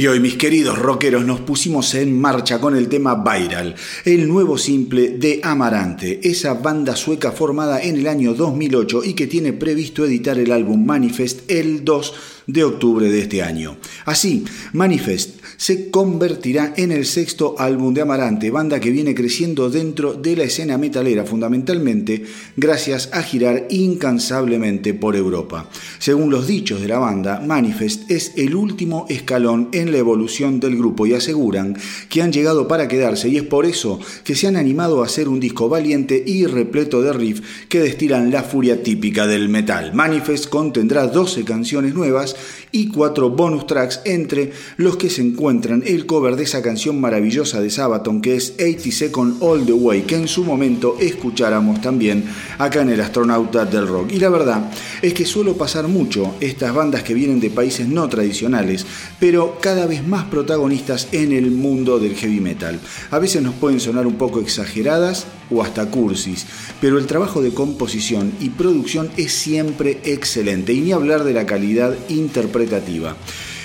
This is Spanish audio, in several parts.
Y hoy, mis queridos rockeros, nos pusimos en marcha con el tema Viral, el nuevo simple de Amarante, esa banda sueca formada en el año 2008 y que tiene previsto editar el álbum Manifest el 2 de octubre de este año. Así, Manifest se convertirá en el sexto álbum de Amarante, banda que viene creciendo dentro de la escena metalera fundamentalmente gracias a girar incansablemente por Europa. Según los dichos de la banda, Manifest es el último escalón en la evolución del grupo y aseguran que han llegado para quedarse y es por eso que se han animado a hacer un disco valiente y repleto de riff que destilan la furia típica del metal. Manifest contendrá 12 canciones nuevas y 4 bonus tracks entre los que se encuentran el cover de esa canción maravillosa de Sabaton que es 80 Second All the Way, que en su momento escucháramos también acá en el Astronauta del Rock. Y la verdad es que suelo pasar mucho estas bandas que vienen de países no tradicionales, pero cada vez más protagonistas en el mundo del heavy metal. A veces nos pueden sonar un poco exageradas o hasta cursis, pero el trabajo de composición y producción es siempre excelente, y ni hablar de la calidad interpretativa.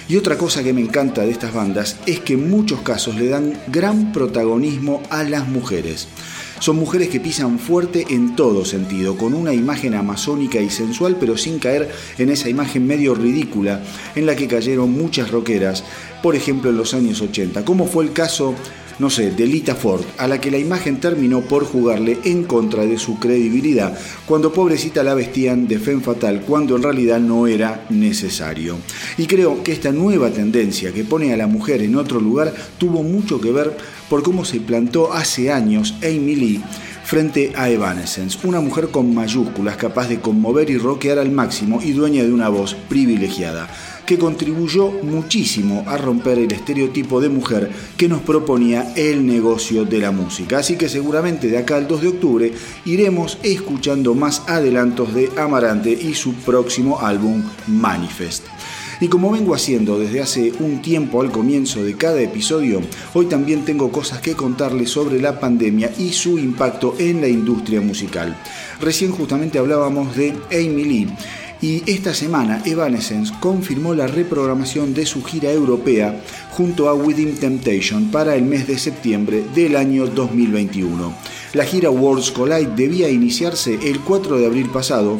Y otra cosa que me encanta de estas bandas es que en muchos casos le dan gran protagonismo a las mujeres. Son mujeres que pisan fuerte en todo sentido, con una imagen amazónica y sensual, pero sin caer en esa imagen medio ridícula en la que cayeron muchas rockeras, por ejemplo en los años 80, como fue el caso no sé, de Lita Ford, a la que la imagen terminó por jugarle en contra de su credibilidad, cuando pobrecita la vestían de femme fatal, cuando en realidad no era necesario. Y creo que esta nueva tendencia que pone a la mujer en otro lugar tuvo mucho que ver por cómo se plantó hace años Amy Lee frente a Evanescence, una mujer con mayúsculas capaz de conmover y rockear al máximo y dueña de una voz privilegiada que contribuyó muchísimo a romper el estereotipo de mujer que nos proponía el negocio de la música. Así que seguramente de acá al 2 de octubre iremos escuchando más adelantos de Amarante y su próximo álbum Manifest. Y como vengo haciendo desde hace un tiempo al comienzo de cada episodio, hoy también tengo cosas que contarles sobre la pandemia y su impacto en la industria musical. Recién justamente hablábamos de Amy Lee y esta semana Evanescence confirmó la reprogramación de su gira europea junto a Within Temptation para el mes de septiembre del año 2021. La gira Worlds Collide debía iniciarse el 4 de abril pasado,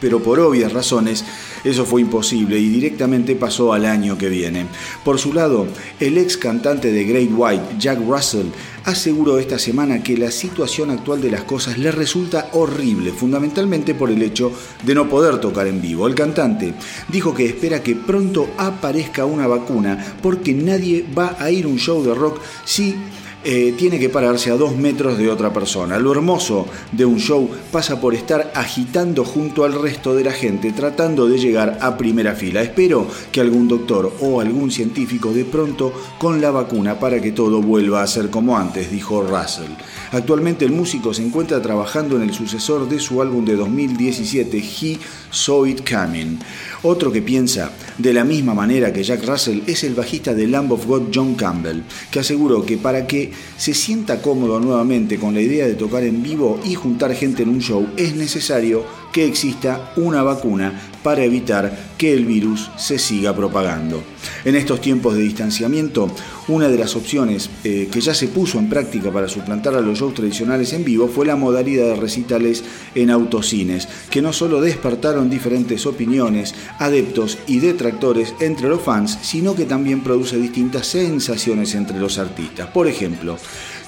pero por obvias razones eso fue imposible y directamente pasó al año que viene. Por su lado, el ex cantante de Great White, Jack Russell, aseguró esta semana que la situación actual de las cosas le resulta horrible, fundamentalmente por el hecho de no poder tocar en vivo. El cantante dijo que espera que pronto aparezca una vacuna porque nadie va a ir a un show de rock si eh, tiene que pararse a dos metros de otra persona. Lo hermoso de un show pasa por estar agitando junto al resto de la gente, tratando de llegar a primera fila. Espero que algún doctor o algún científico de pronto con la vacuna para que todo vuelva a ser como antes, dijo Russell. Actualmente el músico se encuentra trabajando en el sucesor de su álbum de 2017, He Saw It Coming. Otro que piensa de la misma manera que Jack Russell es el bajista de Lamb of God John Campbell, que aseguró que para que se sienta cómodo nuevamente con la idea de tocar en vivo y juntar gente en un show es necesario que exista una vacuna para evitar que el virus se siga propagando. En estos tiempos de distanciamiento, una de las opciones eh, que ya se puso en práctica para suplantar a los shows tradicionales en vivo fue la modalidad de recitales en autocines, que no solo despertaron diferentes opiniones, adeptos y detractores entre los fans, sino que también produce distintas sensaciones entre los artistas. Por ejemplo,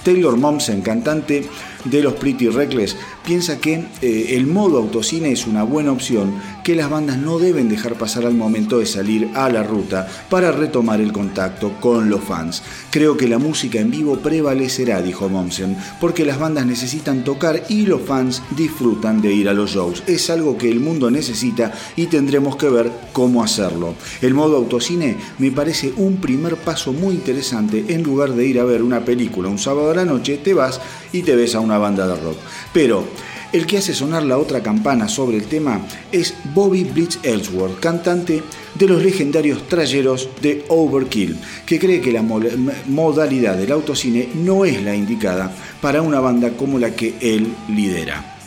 Taylor Momsen, cantante de los Pretty Reckless, piensa que eh, el modo autocine es una buena opción que las bandas no deben dejar pasar al momento de salir a la ruta para retomar el contacto con los fans. Creo que la música en vivo prevalecerá, dijo Momsen, porque las bandas necesitan tocar y los fans disfrutan de ir a los shows. Es algo que el mundo necesita y tendremos que ver cómo hacerlo. El modo autocine me parece un primer paso muy interesante en lugar de ir a ver una película un sábado a la noche, te vas y te ves a una banda de rock. Pero el que hace sonar la otra campana sobre el tema es Bobby Blitz Ellsworth, cantante de los legendarios trayeros de Overkill, que cree que la modalidad del autocine no es la indicada para una banda como la que él lidera.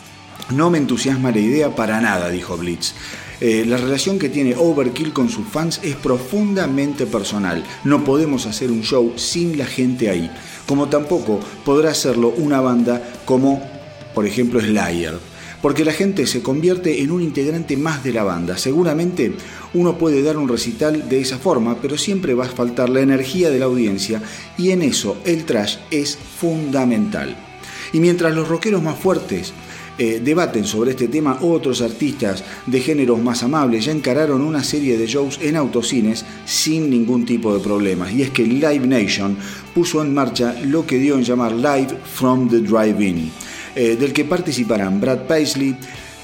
No me entusiasma la idea para nada, dijo Blitz. Eh, la relación que tiene Overkill con sus fans es profundamente personal. No podemos hacer un show sin la gente ahí como tampoco podrá hacerlo una banda como, por ejemplo, Slayer. Porque la gente se convierte en un integrante más de la banda. Seguramente uno puede dar un recital de esa forma, pero siempre va a faltar la energía de la audiencia y en eso el trash es fundamental. Y mientras los rockeros más fuertes eh, debaten sobre este tema otros artistas de géneros más amables ya encararon una serie de shows en autocines sin ningún tipo de problemas. Y es que Live Nation puso en marcha lo que dio en llamar Live from the Drive-In, eh, del que participarán Brad Paisley,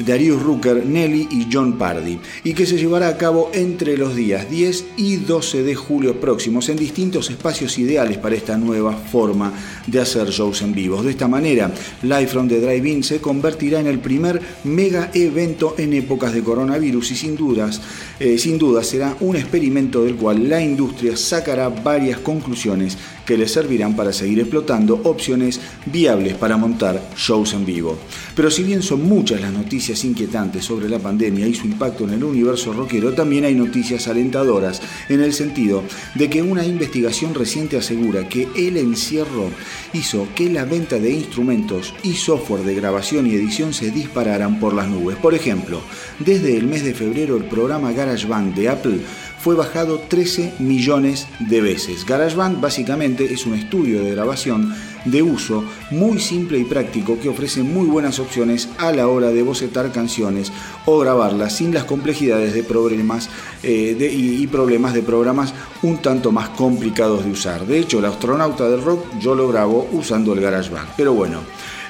Darius Rucker, Nelly y John Pardy, y que se llevará a cabo entre los días 10 y 12 de julio próximos en distintos espacios ideales para esta nueva forma de hacer shows en vivo. De esta manera, Live from the Drive-In se convertirá en el primer mega evento en épocas de coronavirus y sin dudas, eh, sin duda será un experimento del cual la industria sacará varias conclusiones que le servirán para seguir explotando opciones viables para montar shows en vivo. Pero si bien son muchas las noticias inquietantes sobre la pandemia y su impacto en el universo rockero, también hay noticias alentadoras en el sentido de que una investigación reciente asegura que el encierro hizo que la venta de instrumentos y software de grabación y edición se dispararan por las nubes. Por ejemplo, desde el mes de febrero el programa GarageBand de Apple fue bajado 13 millones de veces. GarageBand básicamente es un estudio de grabación de uso muy simple y práctico que ofrece muy buenas opciones a la hora de bocetar canciones o grabarlas sin las complejidades de problemas eh, y, y, problemas de programas un tanto más complicados de usar. De hecho, el astronauta del rock yo lo grabo usando el GarageBand. Pero bueno.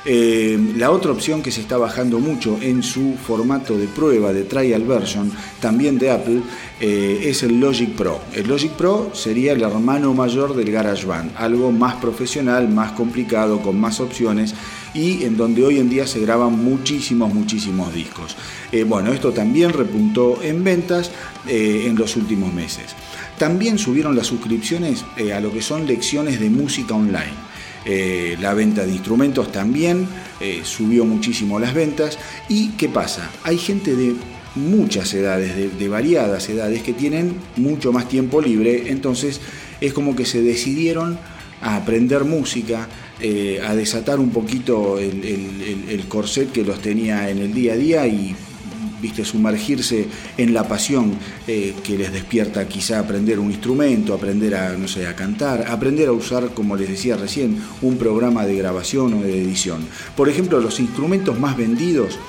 Eh, la otra opción que se está bajando mucho en su formato de prueba de trial version, también de Apple, eh, es el Logic Pro. El Logic Pro sería el hermano mayor del GarageBand, algo más profesional, más complicado, con más opciones y en donde hoy en día se graban muchísimos, muchísimos discos. Eh, bueno, esto también repuntó en ventas en los últimos meses. También subieron las suscripciones a lo que son lecciones de música online. Eh, la venta de instrumentos también eh, subió muchísimo las ventas. ¿Y qué pasa? Hay gente de muchas edades, de, variadas edades, que tienen mucho más tiempo libre, entonces es como que se decidieron a aprender música, eh, a desatar un poquito el, el, corset que los tenía en el día a día y viste, sumergirse en la pasión eh, que les despierta quizá aprender un instrumento, aprender a, no sé, a cantar, aprender a usar, como les decía recién, un programa de grabación o de edición. Por ejemplo, los instrumentos más vendidos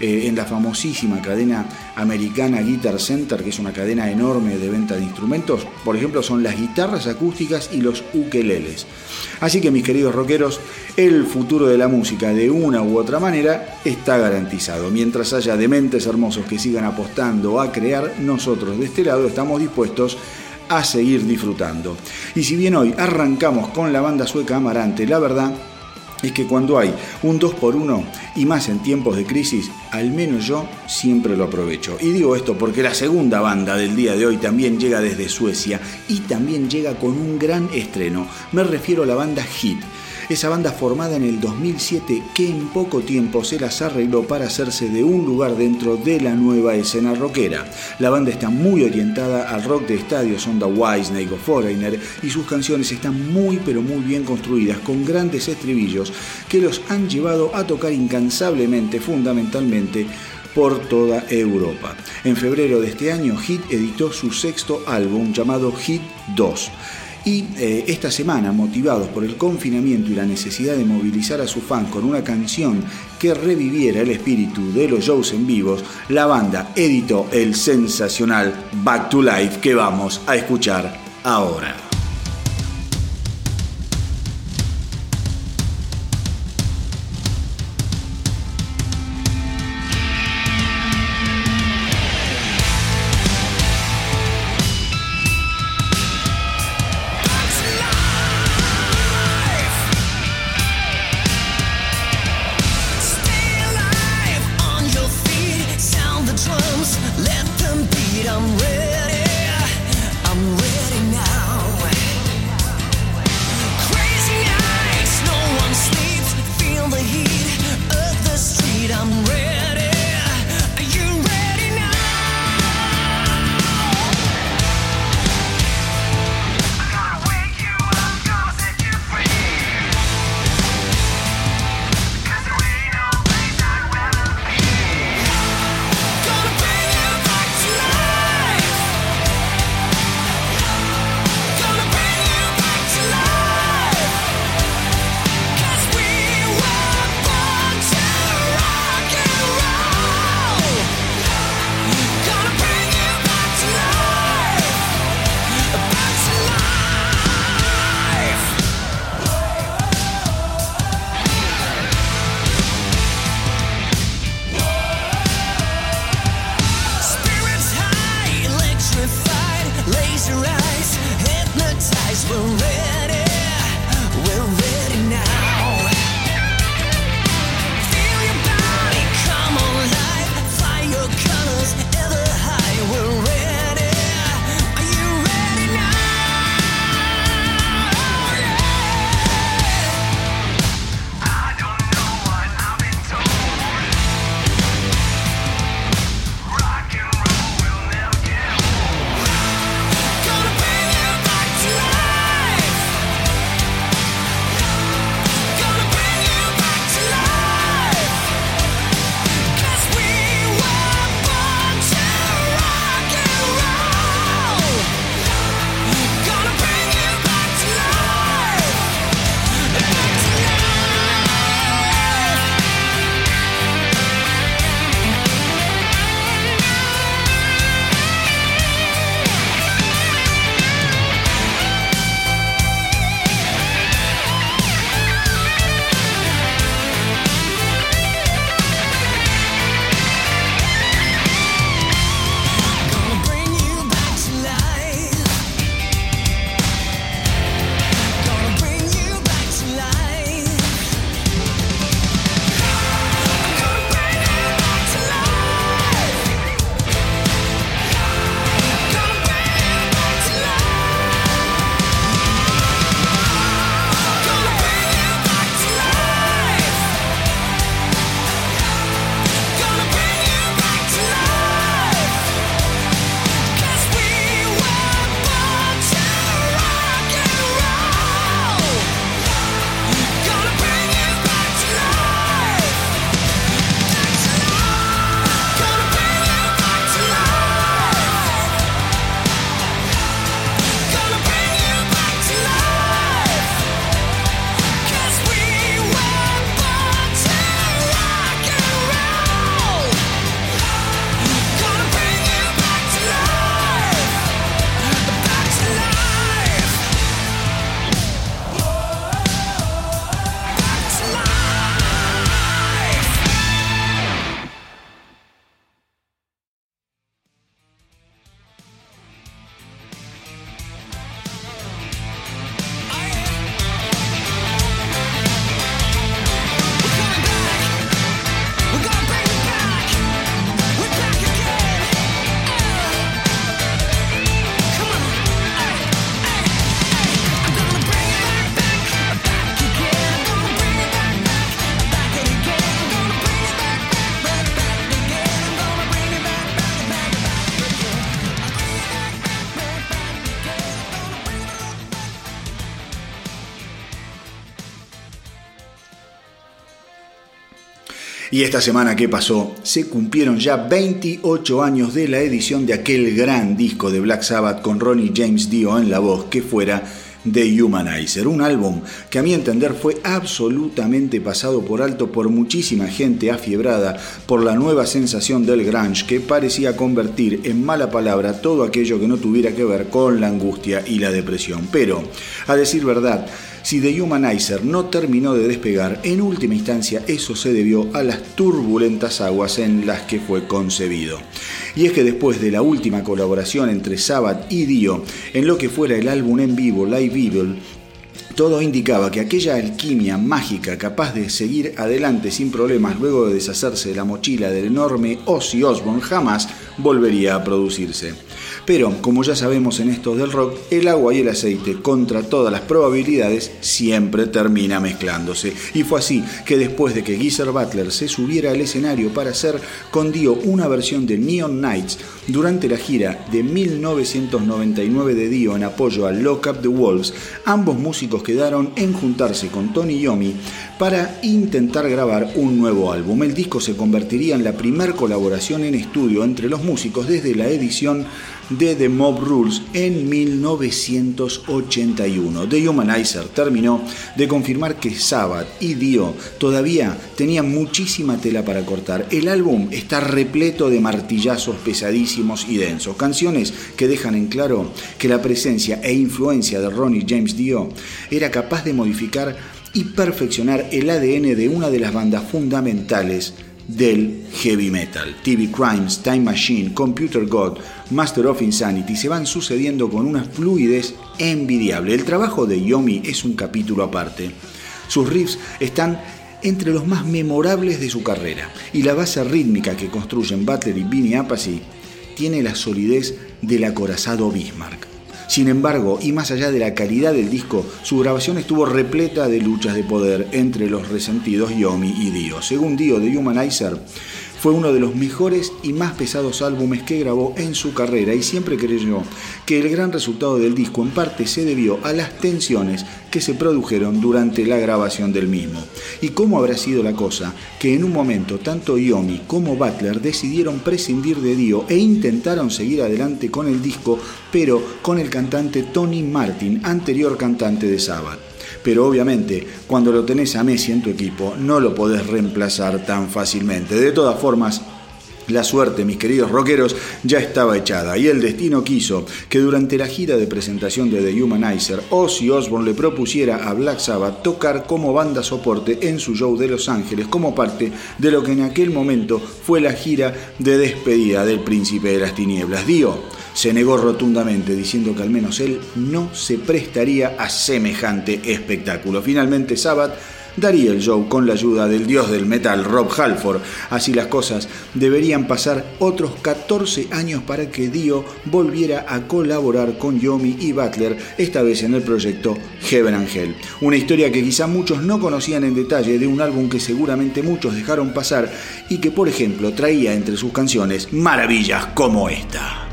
eh, en la famosísima cadena americana Guitar Center, que es una cadena enorme de venta de instrumentos, por ejemplo, son las guitarras acústicas y los ukeleles. Así que mis queridos rockeros, el futuro de la música de una u otra manera está garantizado. Mientras haya dementes hermosos que sigan apostando a crear, nosotros de este lado estamos dispuestos a seguir disfrutando. Y si bien hoy arrancamos con la banda sueca Amarante, la verdad es que cuando hay un 2 por 1 y más en tiempos de crisis, al menos yo siempre lo aprovecho. Y digo esto porque la segunda banda del día de hoy también llega desde Suecia y también llega con un gran estreno. Me refiero a la banda Hit esa banda formada en el 2007 que en poco tiempo se las arregló para hacerse de un lugar dentro de la nueva escena rockera. La banda está muy orientada al rock de estadios onda Snake o Foreigner y sus canciones están muy pero muy bien construidas con grandes estribillos que los han llevado a tocar incansablemente fundamentalmente por toda Europa. En febrero de este año, Hit editó su sexto álbum llamado Hit 2. Y eh, esta semana, motivados por el confinamiento y la necesidad de movilizar a sus fans con una canción que reviviera el espíritu de los shows en vivos, la banda editó el sensacional Back to Life que vamos a escuchar ahora. Y esta semana que pasó, se cumplieron ya 28 años de la edición de aquel gran disco de Black Sabbath con Ronnie James Dio en la voz que fuera The Humanizer, un álbum que a mi entender fue absolutamente pasado por alto por muchísima gente afiebrada por la nueva sensación del grunge que parecía convertir en mala palabra todo aquello que no tuviera que ver con la angustia y la depresión. Pero, a decir verdad, si The Humanizer no terminó de despegar, en última instancia eso se debió a las turbulentas aguas en las que fue concebido. Y es que después de la última colaboración entre Sabbath y Dio en lo que fuera el álbum en vivo Live Evil, todo indicaba que aquella alquimia mágica capaz de seguir adelante sin problemas luego de deshacerse de la mochila del enorme Ozzy Osbourne jamás volvería a producirse. Pero, como ya sabemos en estos del rock, el agua y el aceite, contra todas las probabilidades, siempre termina mezclándose. Y fue así que después de que Geezer Butler se subiera al escenario para hacer con Dio una versión de Neon Nights durante la gira de 1999 de Dio en apoyo a Lock Up the Wolves, ambos músicos quedaron en juntarse con Tony Yomi para intentar grabar un nuevo álbum. El disco se convertiría en la primer colaboración en estudio entre los músicos desde la edición de The Mob Rules en 1981. The Humanizer terminó de confirmar que Sabbath y Dio todavía tenían muchísima tela para cortar. El álbum está repleto de martillazos pesadísimos y densos, canciones que dejan en claro que la presencia e influencia de Ronnie James Dio era capaz de modificar y perfeccionar el ADN de una de las bandas fundamentales del heavy metal. TV Crimes, Time Machine, Computer God, Master of Insanity se van sucediendo con una fluidez envidiable. El trabajo de Yomi es un capítulo aparte. Sus riffs están entre los más memorables de su carrera y la base rítmica que construyen Butler y Vinnie Appice tiene la solidez del acorazado Bismarck. Sin embargo, y más allá de la calidad del disco, su grabación estuvo repleta de luchas de poder entre los resentidos Yomi y Dio. Según Dio de Humanizer, fue uno de los mejores y más pesados álbumes que grabó en su carrera y siempre creyó que el gran resultado del disco en parte se debió a las tensiones que se produjeron durante la grabación del mismo. ¿Y cómo habrá sido la cosa que en un momento tanto Yomi como Butler decidieron prescindir de Dio e intentaron seguir adelante con el disco, pero con el cantante Tony Martin, anterior cantante de Sabbath? Pero obviamente cuando lo tenés a Messi en tu equipo no lo podés reemplazar tan fácilmente. De todas formas, la suerte, mis queridos rockeros, ya estaba echada y el destino quiso que durante la gira de presentación de The Humanizer, Ozzy Osbourne le propusiera a Black Sabbath tocar como banda soporte en su show de Los Ángeles como parte de lo que en aquel momento fue la gira de despedida del Príncipe de las Tinieblas. Dio se negó rotundamente, diciendo que al menos él no se prestaría a semejante espectáculo. Finalmente, Sabbath daría el show con la ayuda del dios del metal, Rob Halford. Así las cosas, deberían pasar otros 14 años para que Dio volviera a colaborar con Yomi y Butler, esta vez en el proyecto Heaven Angel. Una historia que quizá muchos no conocían en detalle de un álbum que seguramente muchos dejaron pasar y que, por ejemplo, traía entre sus canciones maravillas como esta.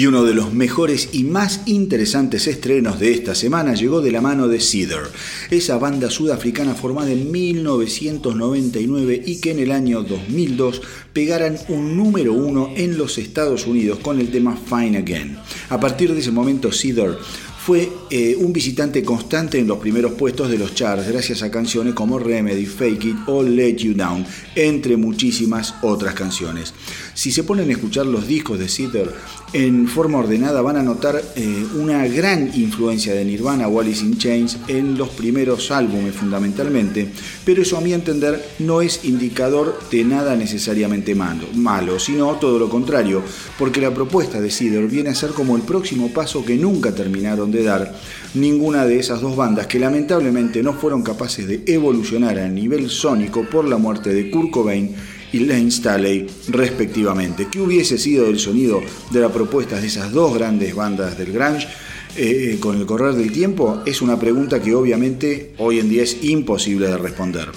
Y uno de los mejores y más interesantes estrenos de esta semana llegó de la mano de Cedar, esa banda sudafricana formada en 1999 y que en el año 2002 pegaran un número uno en los Estados Unidos con el tema Fine Again. A partir de ese momento Cedar fue eh, un visitante constante en los primeros puestos de los charts gracias a canciones como Remedy, Fake It o Let You Down, entre muchísimas otras canciones. Si se ponen a escuchar los discos de Cedar en forma ordenada van a notar eh, una gran influencia de Nirvana o Alice in Chains en los primeros álbumes fundamentalmente, pero eso a mi entender no es indicador de nada necesariamente malo, sino todo lo contrario, porque la propuesta de Cedar viene a ser como el próximo paso que nunca terminaron de dar ninguna de esas dos bandas que lamentablemente no fueron capaces de evolucionar a nivel sónico por la muerte de Kurt Cobain y Lane Staley, respectivamente. ¿Qué hubiese sido el sonido de la propuesta de esas dos grandes bandas del grunge? Eh, con el correr del tiempo es una pregunta que obviamente hoy en día es imposible de responder.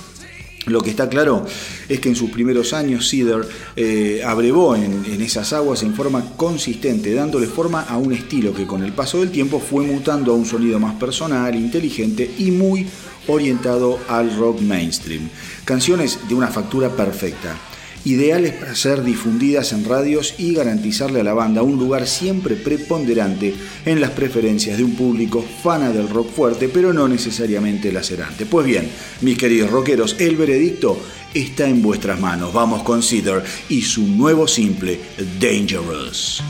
Lo que está claro es que en sus primeros años Cedar eh, abrevó en, en, esas aguas en forma consistente, dándole forma a un estilo que con el paso del tiempo fue mutando a un sonido más personal, inteligente y muy orientado al rock mainstream. Canciones de una factura perfecta, ideales para ser difundidas en radios y garantizarle a la banda un lugar siempre preponderante en las preferencias de un público fana del rock fuerte, pero no necesariamente lacerante. Pues bien, mis queridos rockeros, el veredicto está en vuestras manos. Vamos con Cedar y su nuevo simple, Dangerous.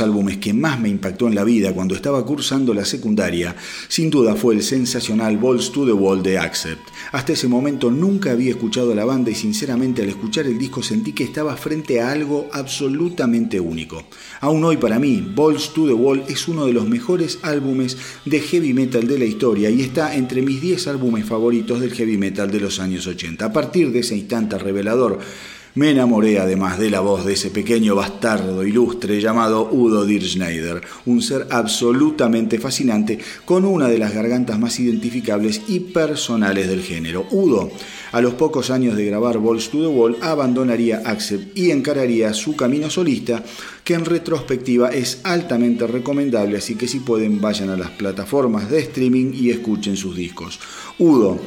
Álbumes que más me impactó en la vida cuando estaba cursando la secundaria, sin duda fue el sensacional Balls to the Wall de Accept. Hasta ese momento nunca había escuchado a la banda y sinceramente al escuchar el disco sentí que estaba frente a algo absolutamente único. Aún hoy para mí, Balls to the Wall es uno de los mejores álbumes de heavy metal de la historia y está entre mis 10 álbumes favoritos del heavy metal de los años 80. A partir de ese instante revelador, me enamoré además de la voz de ese pequeño bastardo ilustre llamado Udo Dirschneider, un ser absolutamente fascinante con una de las gargantas más identificables y personales del género. Udo, a los pocos años de grabar Balls to the Wall, abandonaría Accept y encararía su camino solista, que en retrospectiva es altamente recomendable, así que si pueden vayan a las plataformas de streaming y escuchen sus discos. Udo,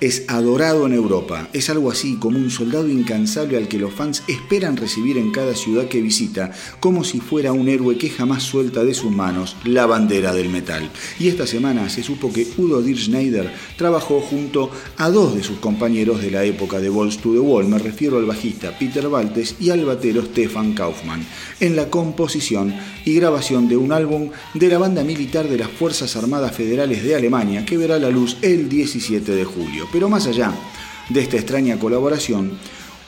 es adorado en Europa. Es algo así como un soldado incansable al que los fans esperan recibir en cada ciudad que visita, como si fuera un héroe que jamás suelta de sus manos la bandera del metal. Y esta semana se supo que Udo Dirschneider trabajó junto a dos de sus compañeros de la época de Balls to the Wall, me refiero al bajista Peter Baltes y al batero Stefan Kaufmann, en la composición y grabación de un álbum de la banda militar de las Fuerzas Armadas Federales de Alemania que verá la luz el 17 de julio. Pero más allá de esta extraña colaboración,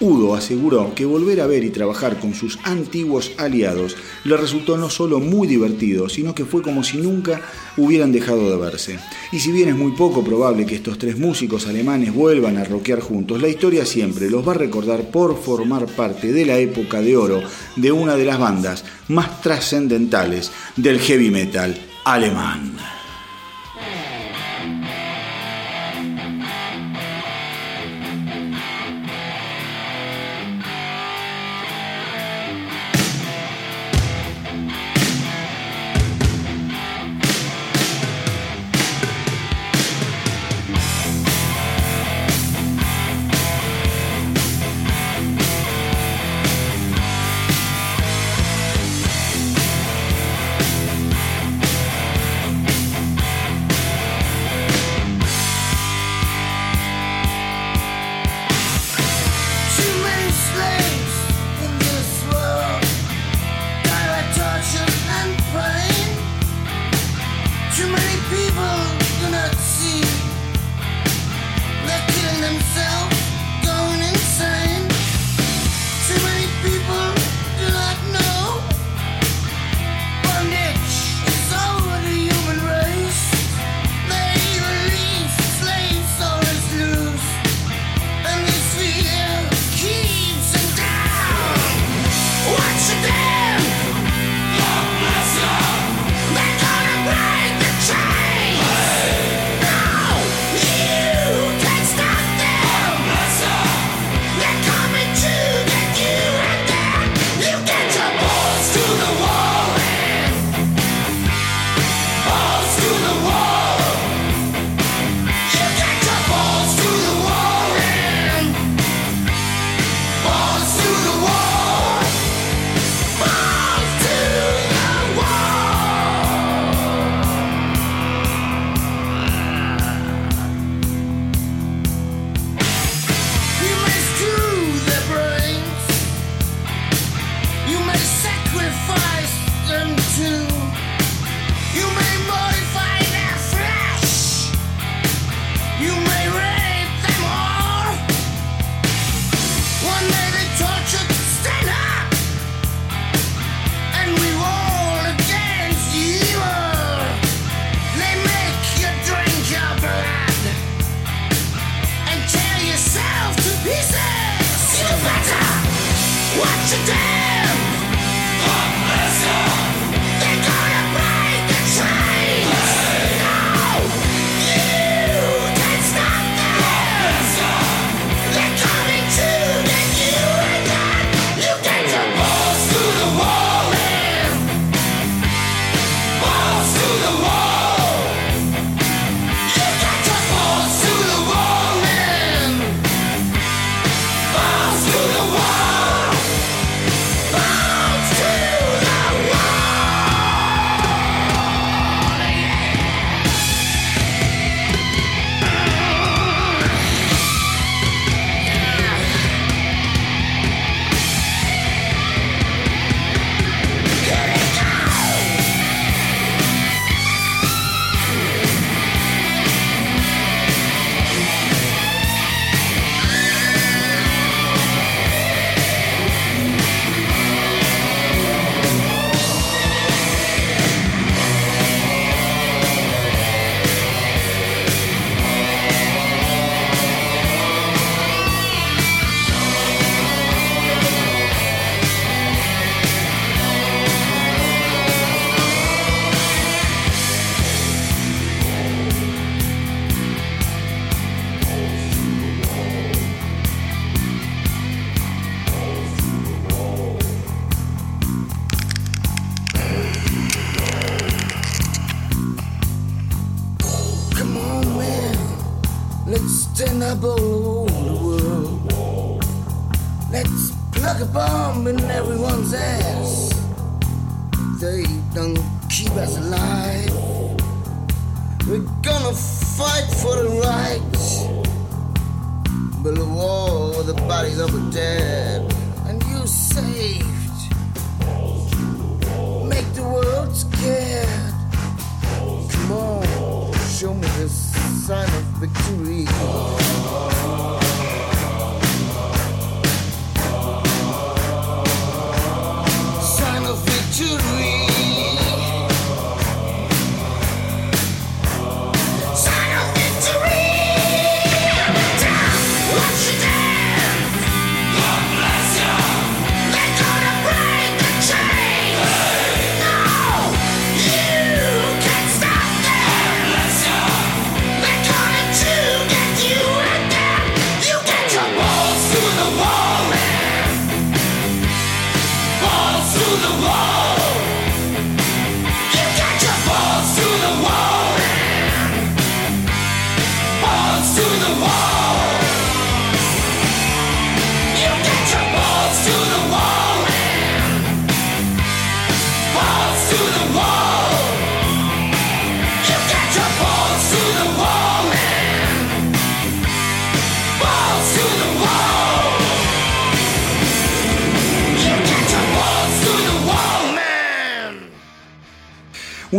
Udo aseguró que volver a ver y trabajar con sus antiguos aliados le resultó no solo muy divertido, sino que fue como si nunca hubieran dejado de verse. Y si bien es muy poco probable que estos tres músicos alemanes vuelvan a rockear juntos, la historia siempre los va a recordar por formar parte de la época de oro de una de las bandas más trascendentales del heavy metal alemán. today.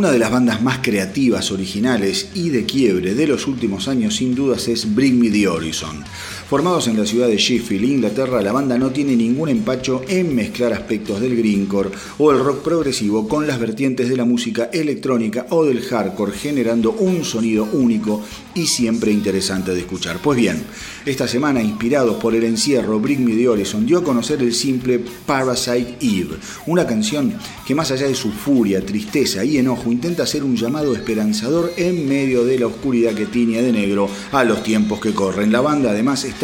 Una de las bandas más creativas, originales y de quiebre de los últimos años sin dudas es Bring Me the Horizon. Formados en la ciudad de Sheffield, Inglaterra, la banda no tiene ningún empacho en mezclar aspectos del greencore o el rock progresivo con las vertientes de la música electrónica o del hardcore, generando un sonido único y siempre interesante de escuchar. Pues bien, esta semana, inspirados por el encierro, Bring Me the Horizon dio a conocer el simple Parasite Eve, una canción que más allá de su furia, tristeza y enojo, intenta ser un llamado esperanzador en medio de la oscuridad que tiñe de negro a los tiempos que corren. La banda además está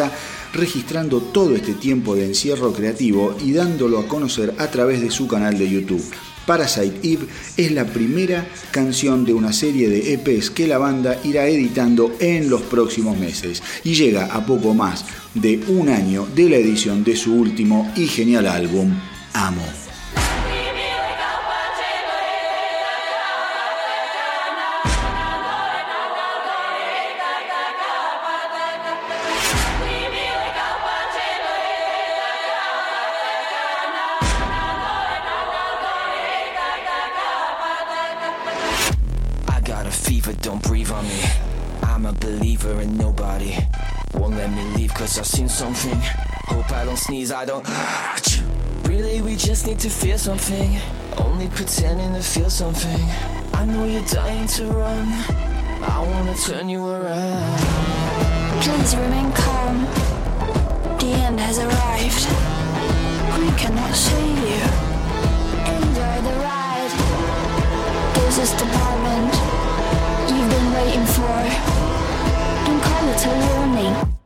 registrando todo este tiempo de encierro creativo y dándolo a conocer a través de su canal de YouTube. Parasite Eve es la primera canción de una serie de EPs que la banda irá editando en los próximos meses y llega a poco más de un año de la edición de su último y genial álbum, Amo. Cause something. Hope I don't sneeze, I don't. Really, we just need to feel something. Only pretending to feel something. I know you're dying to run. I wanna turn you around. Please remain calm. The end has arrived. We cannot save you. Enjoy the ride. This is the moment you've been waiting for. Don't call it a warning.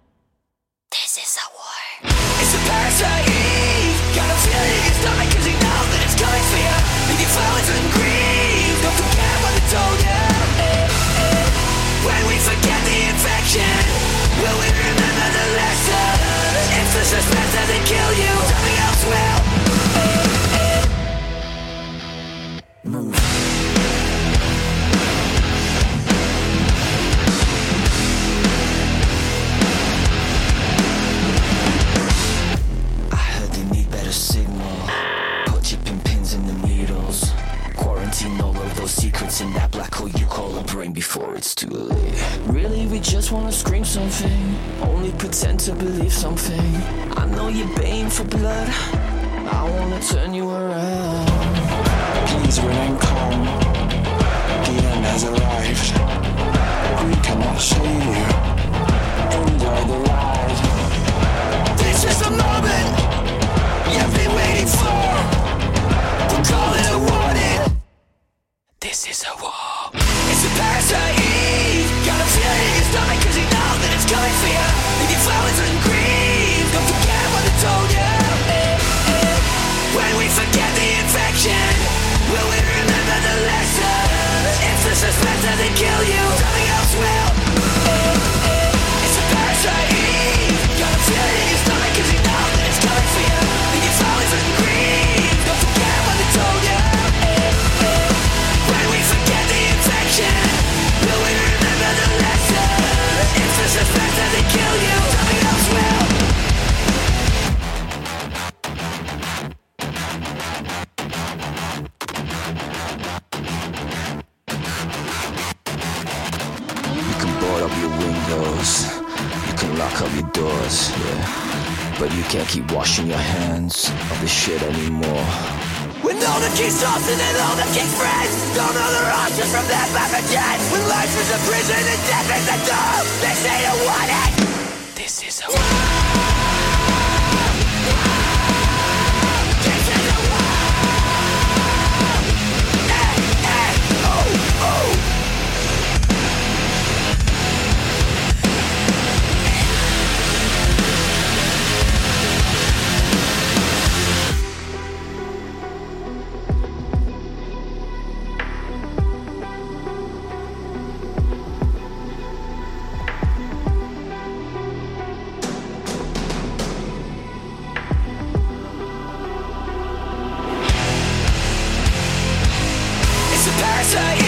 It's a parasite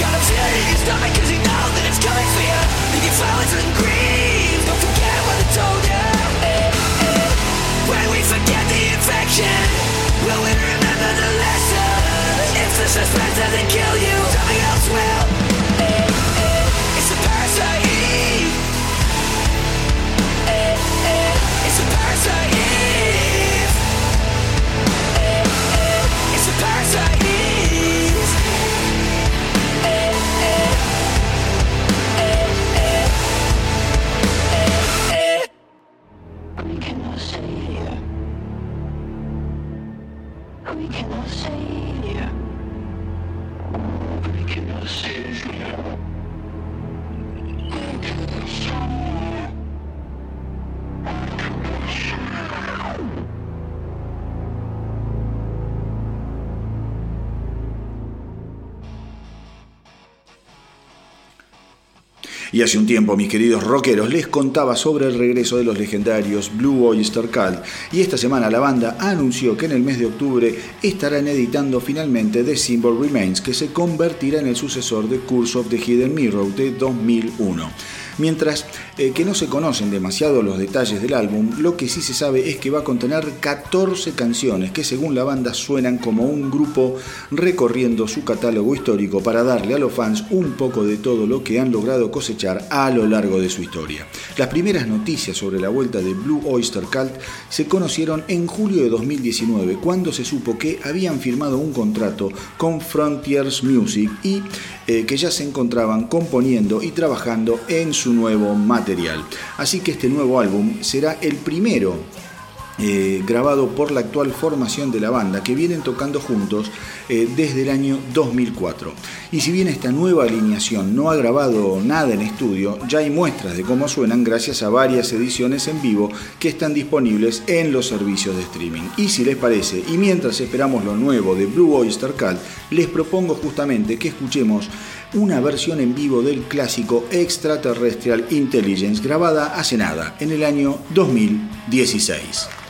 Got feeling in your stomach Cause you that it's coming for you Leave you flowers and grief Don't forget what I told you. When we forget the infection Will we remember the lesson? If the suspense doesn't kill you Y hace un tiempo, mis queridos rockeros, les contaba sobre el regreso de los legendarios Blue Oyster Cult y esta semana la banda anunció que en el mes de octubre estarán editando finalmente The Symbol Remains, que se convertirá en el sucesor de Curse of the Hidden Mirror de 2001. Mientras eh, que no se conocen demasiado los detalles del álbum, lo que sí se sabe es que va a contener 14 canciones que según la banda suenan como un grupo recorriendo su catálogo histórico para darle a los fans un poco de todo lo que han logrado cosechar a lo largo de su historia. Las primeras noticias sobre la vuelta de Blue Oyster Cult se conocieron en julio de 2019 cuando se supo que habían firmado un contrato con Frontiers Music y eh, que ya se encontraban componiendo y trabajando en su nuevo material. Así que este nuevo álbum será el primero eh, grabado por la actual formación de la banda que vienen tocando juntos eh, desde el año 2004. Y si bien esta nueva alineación no ha grabado nada en estudio, ya hay muestras de cómo suenan gracias a varias ediciones en vivo que están disponibles en los servicios de streaming. Y si les parece, y mientras esperamos lo nuevo de Blue Oyster Cult, les propongo justamente que escuchemos una versión en vivo del clásico Extraterrestrial Intelligence grabada hace nada, en el año 2016.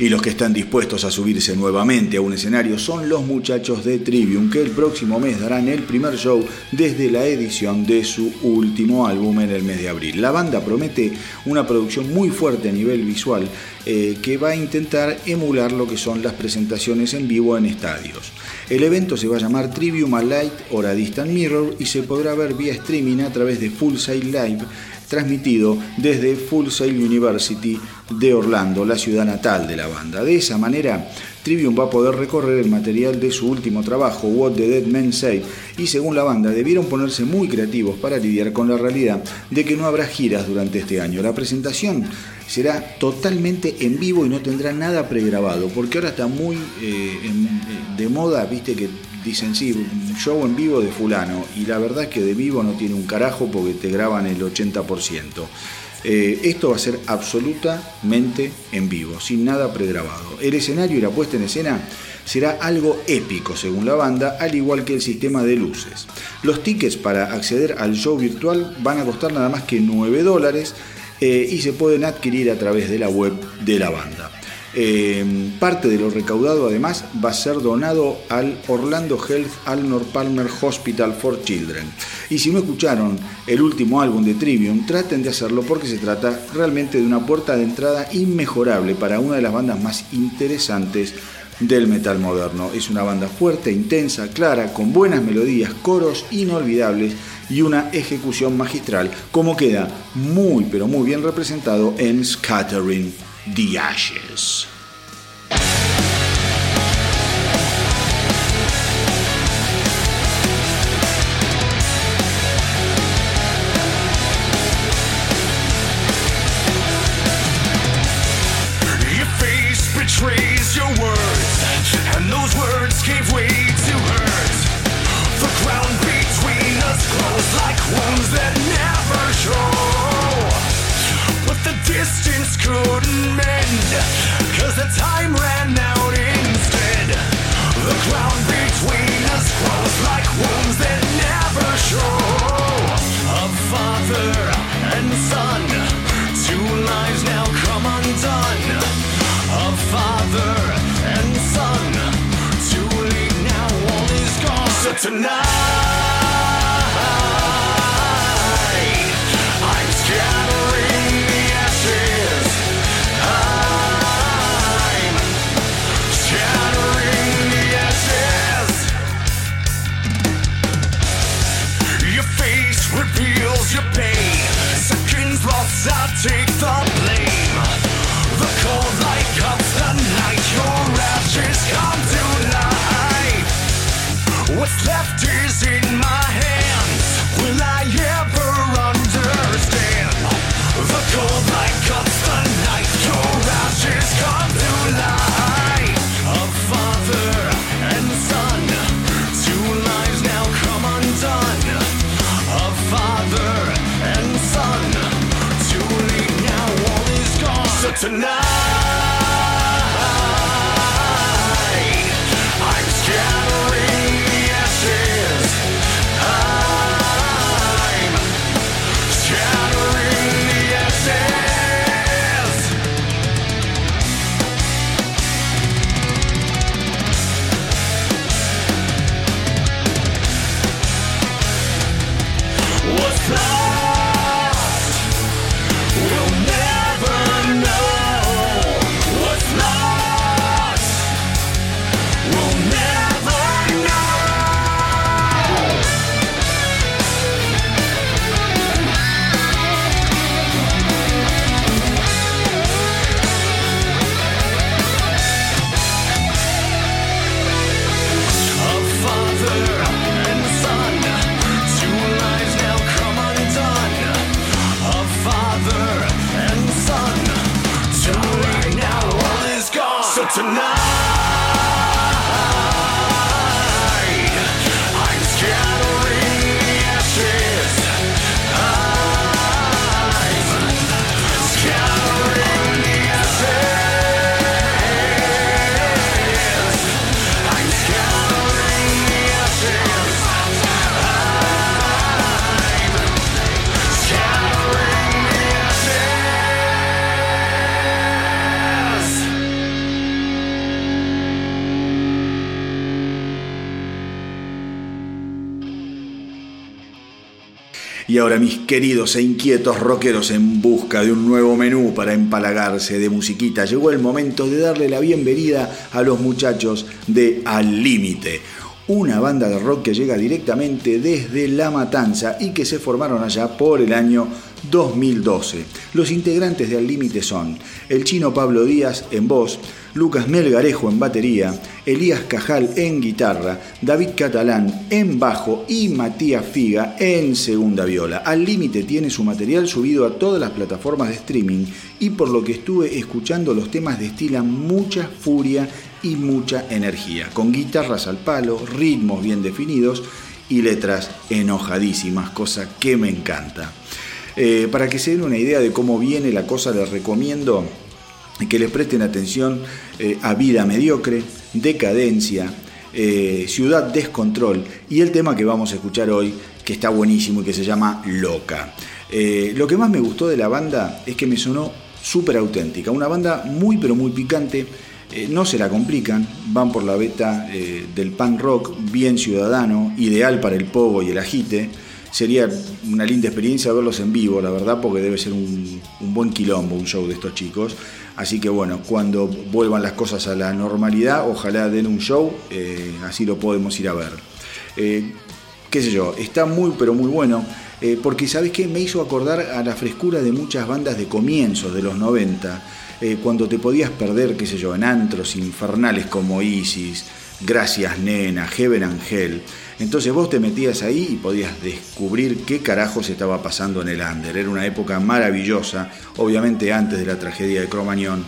Y los que están dispuestos a subirse nuevamente a un escenario son los muchachos de Trivium, que el próximo mes darán el primer show desde la edición de su último álbum en el mes de abril. La banda promete una producción muy fuerte a nivel visual eh, que va a intentar emular lo que son las presentaciones en vivo en estadios. El evento se va a llamar Trivium a Light or a Distant Mirror y se podrá ver vía streaming a través de Full Sail Live transmitido desde Full Sail University de Orlando, la ciudad natal de la banda. De esa manera, Trivium va a poder recorrer el material de su último trabajo, What the Dead Men Say, y según la banda debieron ponerse muy creativos para lidiar con la realidad de que no habrá giras durante este año. La presentación será totalmente en vivo y no tendrá nada pregrabado, porque ahora está muy eh, eh, de moda, viste que dicen sí, show en vivo de fulano, y la verdad es que de vivo no tiene un carajo porque te graban el 80%. Eh, esto va a ser absolutamente en vivo, sin nada pregrabado. El escenario y la puesta en escena será algo épico según la banda, al igual que el sistema de luces. Los tickets para acceder al show virtual van a costar nada más que 9 dólares eh, y se pueden adquirir a través de la web de la banda. Eh, parte de lo recaudado además va a ser donado al Orlando Health Alnor Palmer Hospital for Children. Y si no escucharon el último álbum de Trivium, traten de hacerlo porque se trata realmente de una puerta de entrada inmejorable para una de las bandas más interesantes del metal moderno. Es una banda fuerte, intensa, clara, con buenas melodías, coros inolvidables y una ejecución magistral, como queda muy pero muy bien representado en Scattering the Ashes. Ahora mis queridos e inquietos rockeros en busca de un nuevo menú para empalagarse de musiquita, llegó el momento de darle la bienvenida a los muchachos de Al Límite, una banda de rock que llega directamente desde La Matanza y que se formaron allá por el año 2012. Los integrantes de Al Límite son el chino Pablo Díaz en voz, Lucas Melgarejo en batería, Elías Cajal en guitarra, David Catalán en bajo y Matías Figa en segunda viola. Al Límite tiene su material subido a todas las plataformas de streaming y por lo que estuve escuchando los temas destilan mucha furia y mucha energía, con guitarras al palo, ritmos bien definidos y letras enojadísimas, cosa que me encanta. Eh, para que se den una idea de cómo viene la cosa, les recomiendo que les presten atención eh, a Vida Mediocre, Decadencia, eh, Ciudad Descontrol y el tema que vamos a escuchar hoy, que está buenísimo y que se llama Loca. Lo que más me gustó de la banda es que me sonó súper auténtica, una banda muy pero muy picante, no se la complican, van por la beta del punk rock, bien ciudadano, ideal para el pogo y el agite. Sería una linda experiencia verlos en vivo, la verdad, porque debe ser un, buen quilombo un show de estos chicos. Así que bueno, cuando vuelvan las cosas a la normalidad, ojalá den un show, eh, así lo podemos ir a ver. Eh, qué sé yo, está muy pero muy bueno, eh, porque ¿sabes qué? Me hizo acordar a la frescura de muchas bandas de comienzos de los 90, eh, cuando te podías perder, qué sé yo, en antros infernales como Isis, Gracias Nena, Heaven Angel. Entonces vos te metías ahí y podías descubrir qué carajos estaba pasando en el under. Era una época maravillosa, obviamente antes de la tragedia de Cromañón,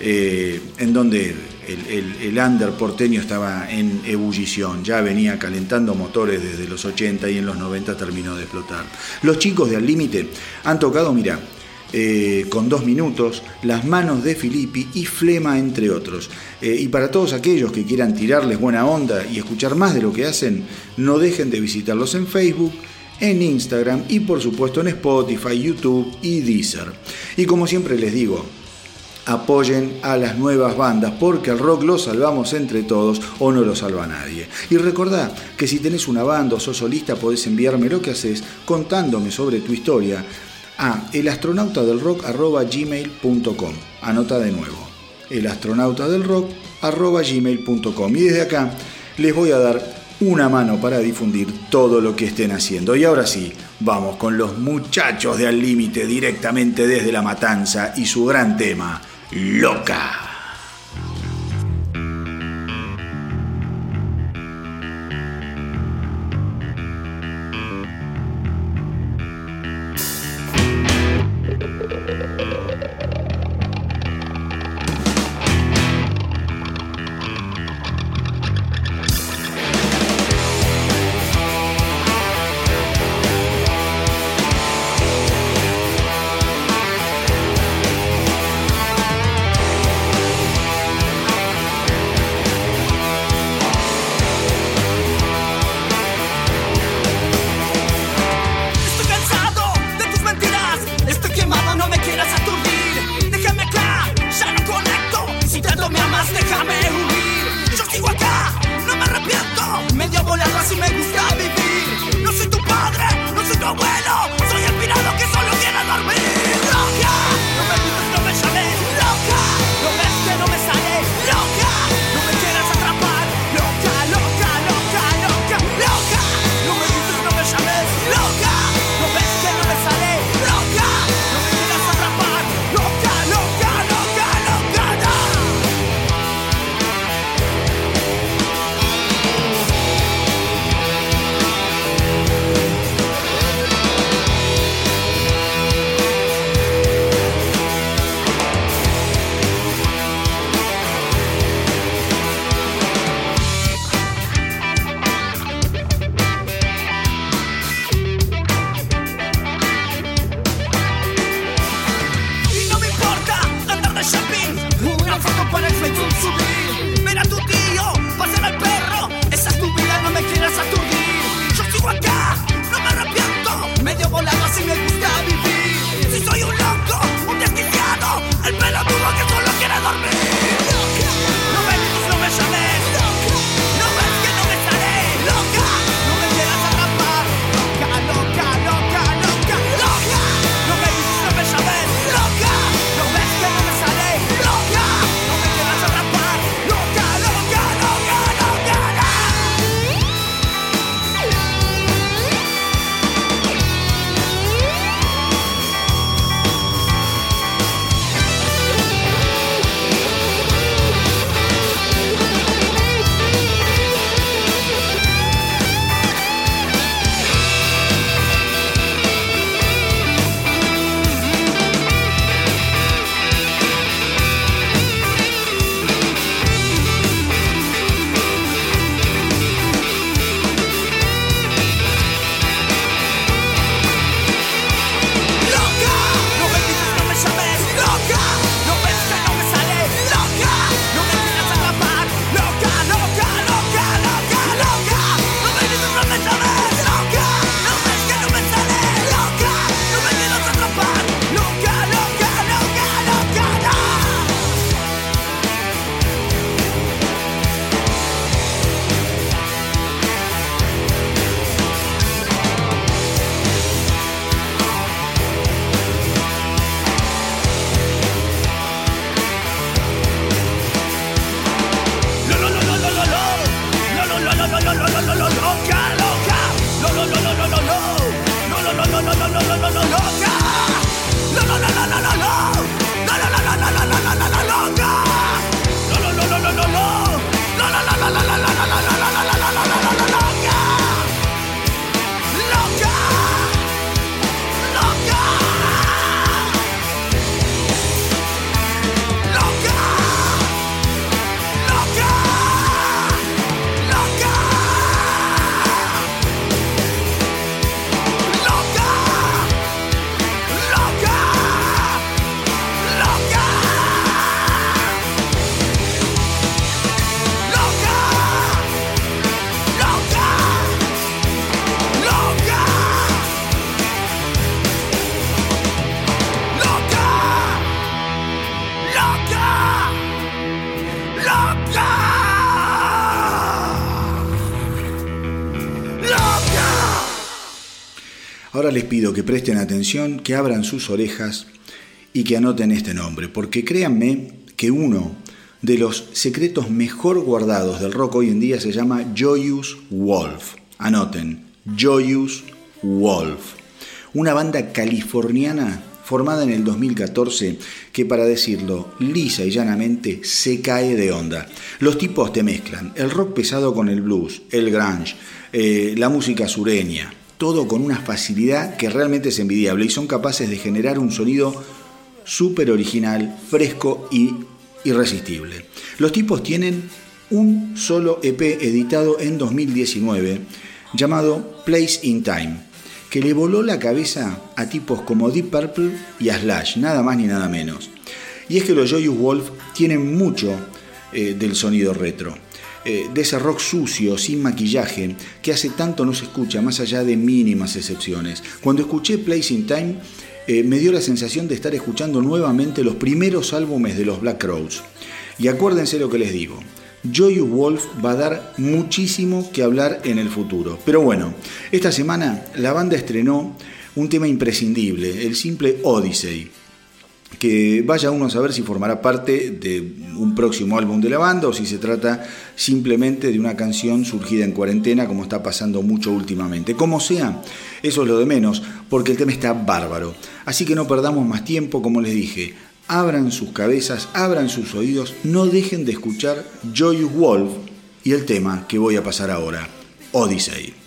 eh, en donde el, el- el under porteño estaba en ebullición, ya venía calentando motores desde los 80 y en los 90 terminó de explotar. Los chicos de Al Límite han tocado, mira, eh, con dos minutos, Las manos de Filippi y Flema, entre otros. Eh, y para todos aquellos que quieran tirarles buena onda y escuchar más de lo que hacen, no dejen de visitarlos en Facebook, en Instagram y por supuesto en Spotify, YouTube y Deezer. Y como siempre les digo, apoyen a las nuevas bandas porque el rock lo salvamos entre todos o no lo salva nadie. Y recordá que si tenés una banda o sos solista podés enviarme lo que haces contándome sobre tu historia a elastronautadelrock.gmail.com Anota de nuevo, elastronautadelrock.gmail.com Y desde acá les voy a dar una mano para difundir todo lo que estén haciendo. Y ahora sí, vamos con los muchachos de Al Límite directamente desde La Matanza y su gran tema. Loca les pido que presten atención, que abran sus orejas y que anoten este nombre, porque créanme que uno de los secretos mejor guardados del rock hoy en día se llama Joyous Wolf. Anoten, Joyous Wolf. Una banda californiana formada en el 2014 que para decirlo lisa y llanamente se cae de onda. Los tipos te mezclan el rock pesado con el blues, el grunge, eh, la música sureña, todo con una facilidad que realmente es envidiable y son capaces de generar un sonido súper original, fresco y irresistible. Los tipos tienen un solo EP editado en 2019 llamado Place in Time, que le voló la cabeza a tipos como Deep Purple y a Slash, nada más ni nada menos. Y es que los Joyous Wolf tienen mucho eh, del sonido retro, eh, de ese rock sucio, sin maquillaje, que hace tanto no se escucha, más allá de mínimas excepciones. Cuando escuché Place in Time, eh, me dio la sensación de estar escuchando nuevamente los primeros álbumes de los Black Crowes. Y acuérdense lo que les digo. Joyous Wolf va a dar muchísimo que hablar en el futuro. Pero bueno, esta semana la banda estrenó un tema imprescindible, el simple Odyssey, que vaya uno a saber si formará parte de un próximo álbum de la banda o si se trata simplemente de una canción surgida en cuarentena como está pasando mucho últimamente. Como sea, eso es lo de menos, porque el tema está bárbaro. Así que no perdamos más tiempo, como les dije, abran sus cabezas, abran sus oídos, no dejen de escuchar Joyous Wolf y el tema que voy a pasar ahora, Odyssey.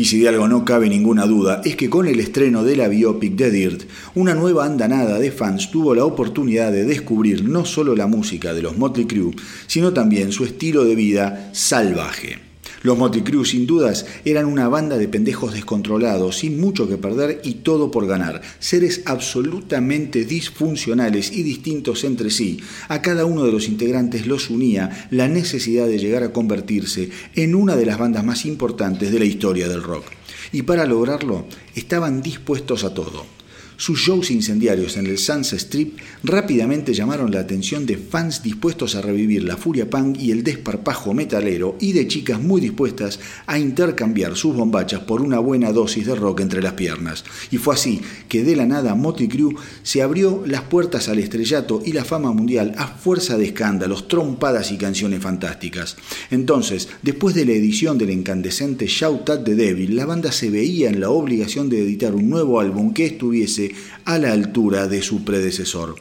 Y si de algo no cabe ninguna duda, es que con el estreno de la biopic de Dirt, una nueva andanada de fans tuvo la oportunidad de descubrir no solo la música de los Motley Crue, sino también su estilo de vida salvaje. Los Motley Crue, sin dudas, eran una banda de pendejos descontrolados, sin mucho que perder y todo por ganar. Seres absolutamente disfuncionales y distintos entre sí. A cada uno de los integrantes los unía la necesidad de llegar a convertirse en una de las bandas más importantes de la historia del rock. Y para lograrlo, estaban dispuestos a todo. Sus shows incendiarios en el Sunset Strip rápidamente llamaron la atención de fans dispuestos a revivir la furia punk y el desparpajo metalero y de chicas muy dispuestas a intercambiar sus bombachas por una buena dosis de rock entre las piernas. Y fue así que de la nada Motley Crue se abrió las puertas al estrellato y la fama mundial a fuerza de escándalos, trompadas y canciones fantásticas. Entonces, después de la edición del incandescente Shout at the Devil, la banda se veía en la obligación de editar un nuevo álbum que estuviese a la altura de su predecesor.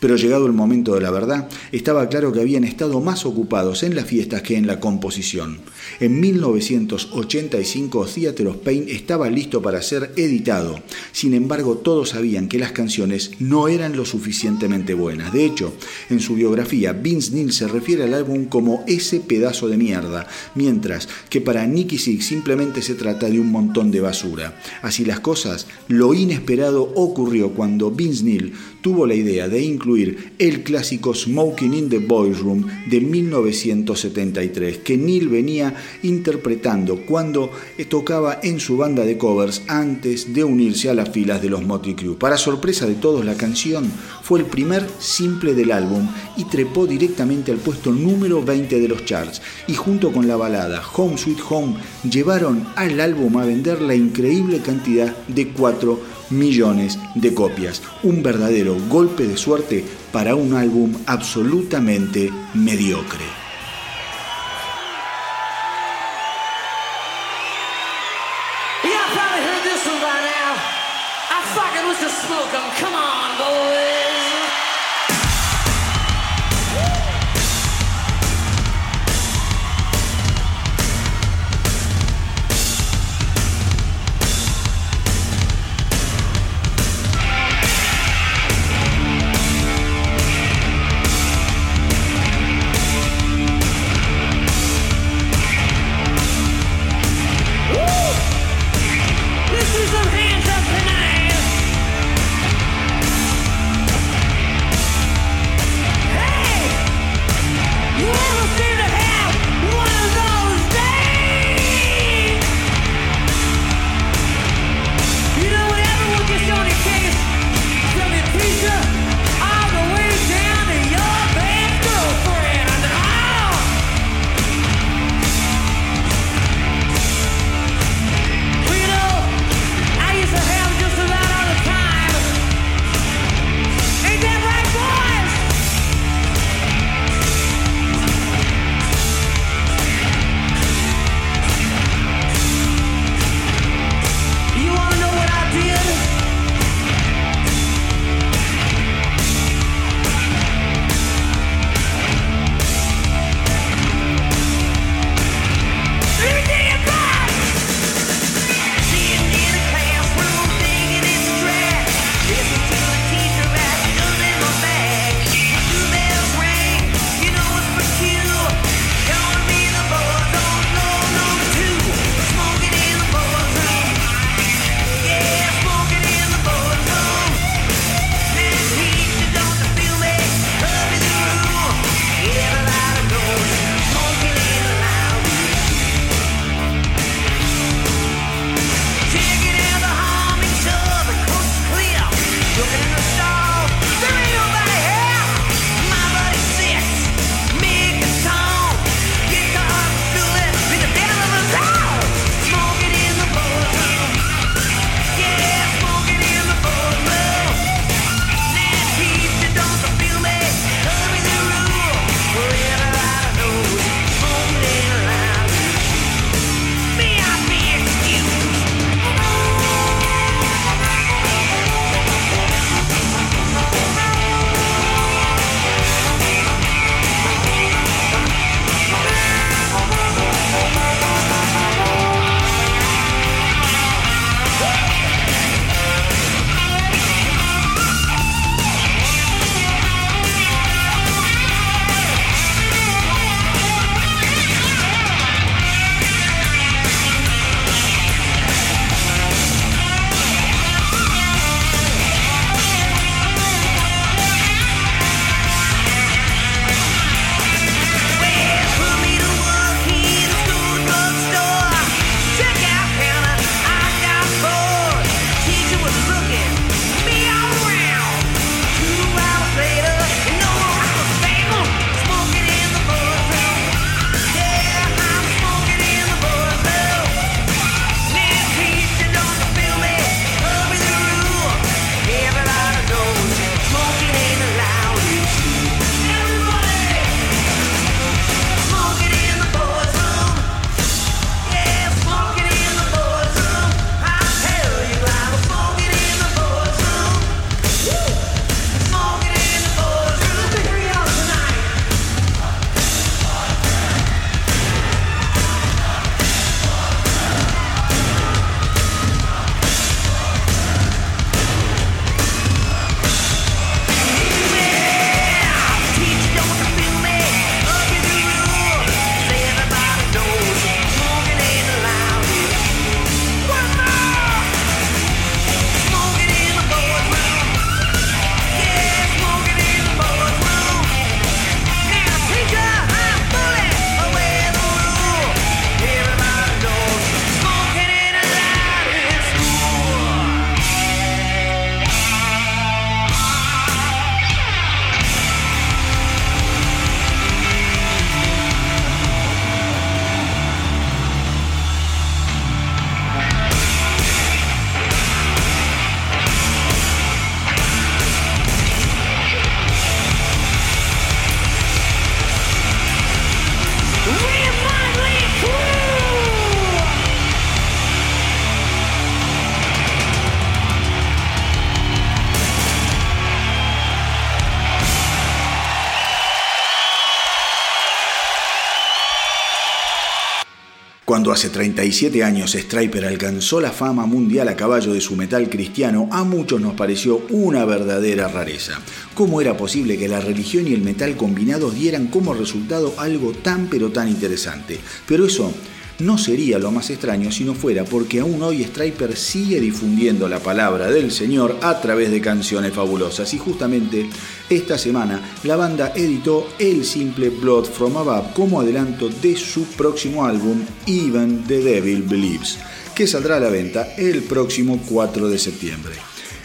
Pero llegado el momento de la verdad, estaba claro que habían estado más ocupados en las fiestas que en la composición. En 1985 Theater of Pain estaba listo para ser editado. Sin embargo, todos sabían que las canciones no eran lo suficientemente buenas. De hecho, en su biografía, Vince Neil se refiere al álbum como ese pedazo de mierda, mientras que para Nicky Six simplemente se trata de un montón de basura. Así las cosas, lo inesperado ocurrió cuando Vince Neil tuvo la idea de incluir el clásico Smoking in the Boys Room de 1973, que Neil venía interpretando cuando tocaba en su banda de covers antes de unirse a las filas de los Motley Crue. Para sorpresa de todos, la canción fue el primer simple del álbum y trepó directamente al puesto número 20 de los charts, y junto con la balada Home Sweet Home llevaron al álbum a vender la increíble cantidad de 4 millones de copias. Un verdadero golpe de suerte para un álbum absolutamente mediocre. Hace 37 años Striper alcanzó la fama mundial a caballo de su metal cristiano, a muchos nos pareció una verdadera rareza. ¿Cómo era posible que la religión y el metal combinados dieran como resultado algo tan pero tan interesante? Pero eso no sería lo más extraño si no fuera porque aún hoy Striper sigue difundiendo la palabra del Señor a través de canciones fabulosas y justamente esta semana la banda editó el simple Blood from Above como adelanto de su próximo álbum Even the Devil Believes, que saldrá a la venta el próximo 4 de septiembre.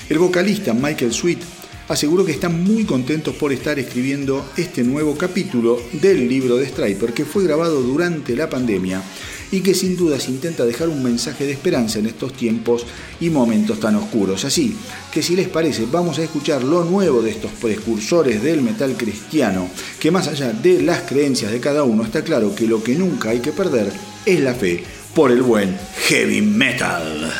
El vocalista Michael Sweet aseguró que están muy contentos por estar escribiendo este nuevo capítulo del libro de Striper que fue grabado durante la pandemia y que sin dudas intenta dejar un mensaje de esperanza en estos tiempos y momentos tan oscuros. Así que si les parece, vamos a escuchar lo nuevo de estos precursores del metal cristiano, que más allá de las creencias de cada uno, está claro que lo que nunca hay que perder es la fe por el buen heavy metal.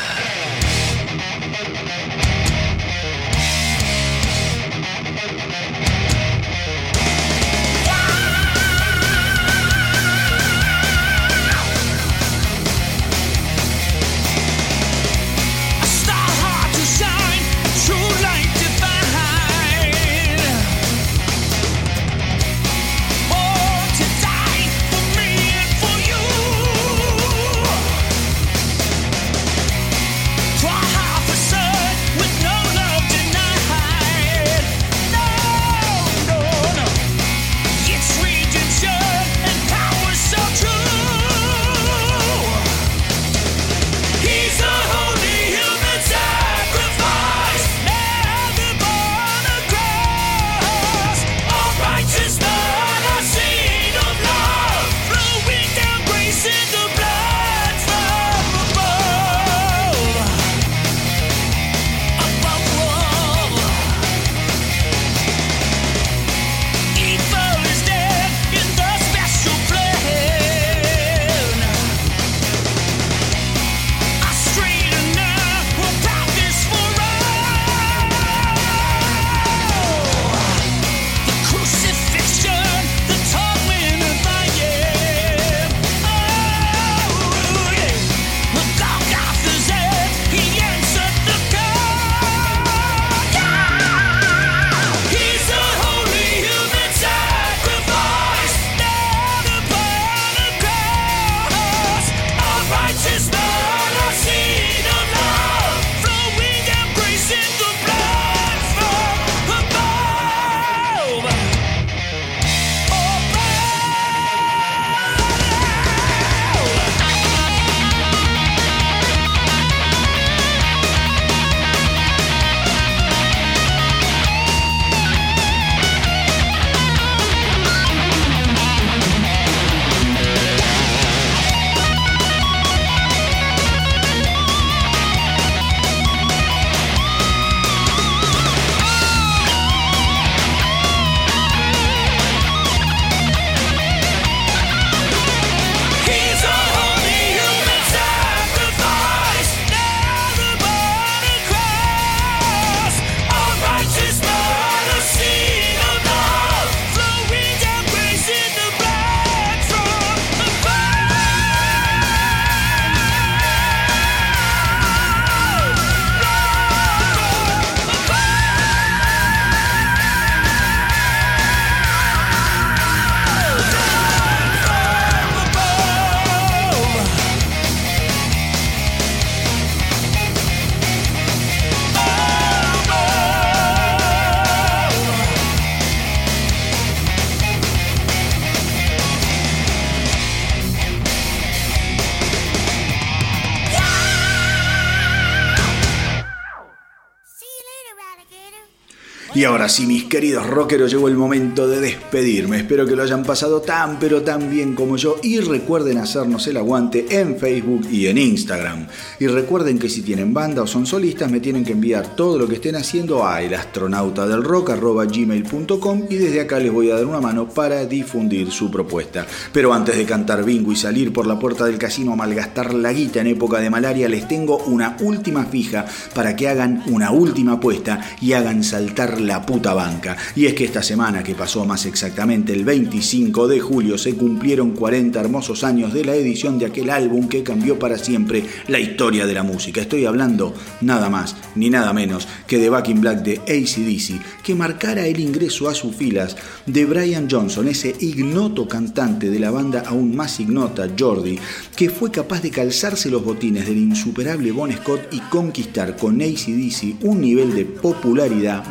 Y ahora sí, mis queridos rockeros, llegó el momento de despedirme. Espero que lo hayan pasado tan pero tan bien como yo y recuerden hacernos el aguante en Facebook y en Instagram. Y recuerden que si tienen banda o son solistas me tienen que enviar todo lo que estén haciendo a elastronautadelrock.gmail.com y desde acá les voy a dar una mano para difundir su propuesta. Pero antes de cantar bingo y salir por la puerta del casino a malgastar la guita en época de malaria, les tengo una última fija para que hagan una última apuesta y hagan saltar la puta banca. Y es que esta semana que pasó más exactamente el 25 de julio se cumplieron 40 hermosos años de la edición de aquel álbum que cambió para siempre la historia de la música. Estoy hablando nada más ni nada menos que de Back in Black de ACDC, que marcara el ingreso a sus filas de Brian Johnson, ese ignoto cantante de la banda aún más ignota, Jordi, que fue capaz de calzarse los botines del insuperable Bon Scott y conquistar con ACDC un nivel de popularidad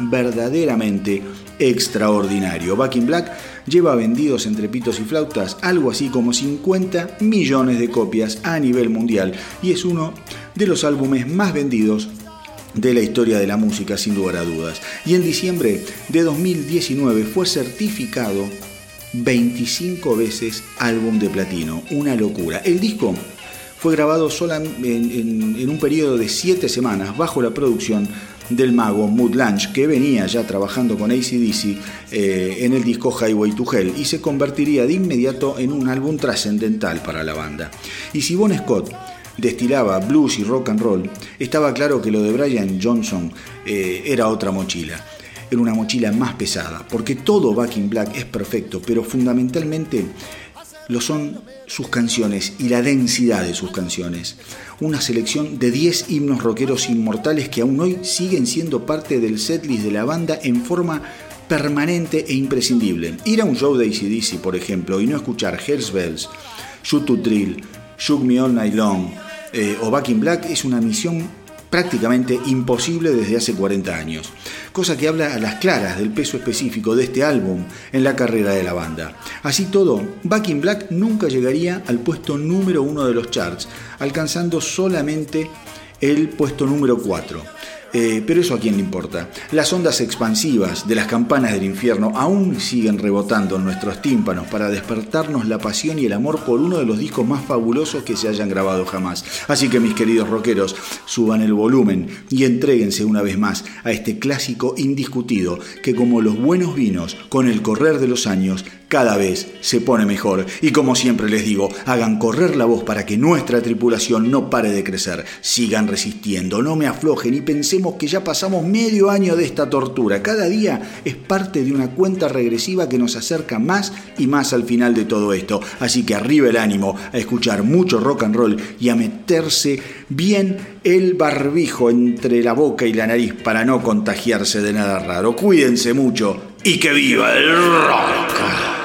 verdaderamente extraordinario. Back in Black lleva vendidos entre pitos y flautas algo así como 50 millones de copias a nivel mundial y es uno de los álbumes más vendidos de la historia de la música sin lugar a dudas. Y en diciembre de 2019 fue certificado 25 veces álbum de platino, una locura. El disco fue grabado en- en un periodo de 7 semanas bajo la producción del mago Mood Lange, que venía ya trabajando con ACDC eh, en el disco Highway to Hell y se convertiría de inmediato en un álbum trascendental para la banda. Y si Bon Scott destilaba blues y rock and roll, estaba claro que lo de Brian Johnson eh, era otra mochila. Era una mochila más pesada, porque todo Back in Black es perfecto, pero fundamentalmente lo son sus canciones y la densidad de sus canciones. Una selección de 10 himnos rockeros inmortales que aún hoy siguen siendo parte del setlist de la banda en forma permanente e imprescindible. Ir a un show de ACDC, por ejemplo, y no escuchar Hells Bells, Shoot to Thrill, Shook Me All Night Long eh, o Back in Black es una misión prácticamente imposible desde hace 40 años, cosa que habla a las claras del peso específico de este álbum en la carrera de la banda. Así todo, Back in Black nunca llegaría al puesto número uno de los charts, alcanzando solamente el puesto número 4. Eh, pero eso a quién le importa. Las ondas expansivas de las campanas del infierno aún siguen rebotando en nuestros tímpanos para despertarnos la pasión y el amor por uno de los discos más fabulosos que se hayan grabado jamás. Así que mis queridos rockeros, suban el volumen y entréguense una vez más a este clásico indiscutido que como los buenos vinos, con el correr de los años, cada vez se pone mejor. Y como siempre les digo, hagan correr la voz para que nuestra tripulación no pare de crecer. Sigan resistiendo, no me aflojen y pensemos que ya pasamos medio año de esta tortura. Cada día es parte de una cuenta regresiva que nos acerca más y más al final de todo esto. Así que arriba el ánimo a escuchar mucho rock and roll y a meterse bien el barbijo entre la boca y la nariz para no contagiarse de nada raro. Cuídense mucho y que viva el rock.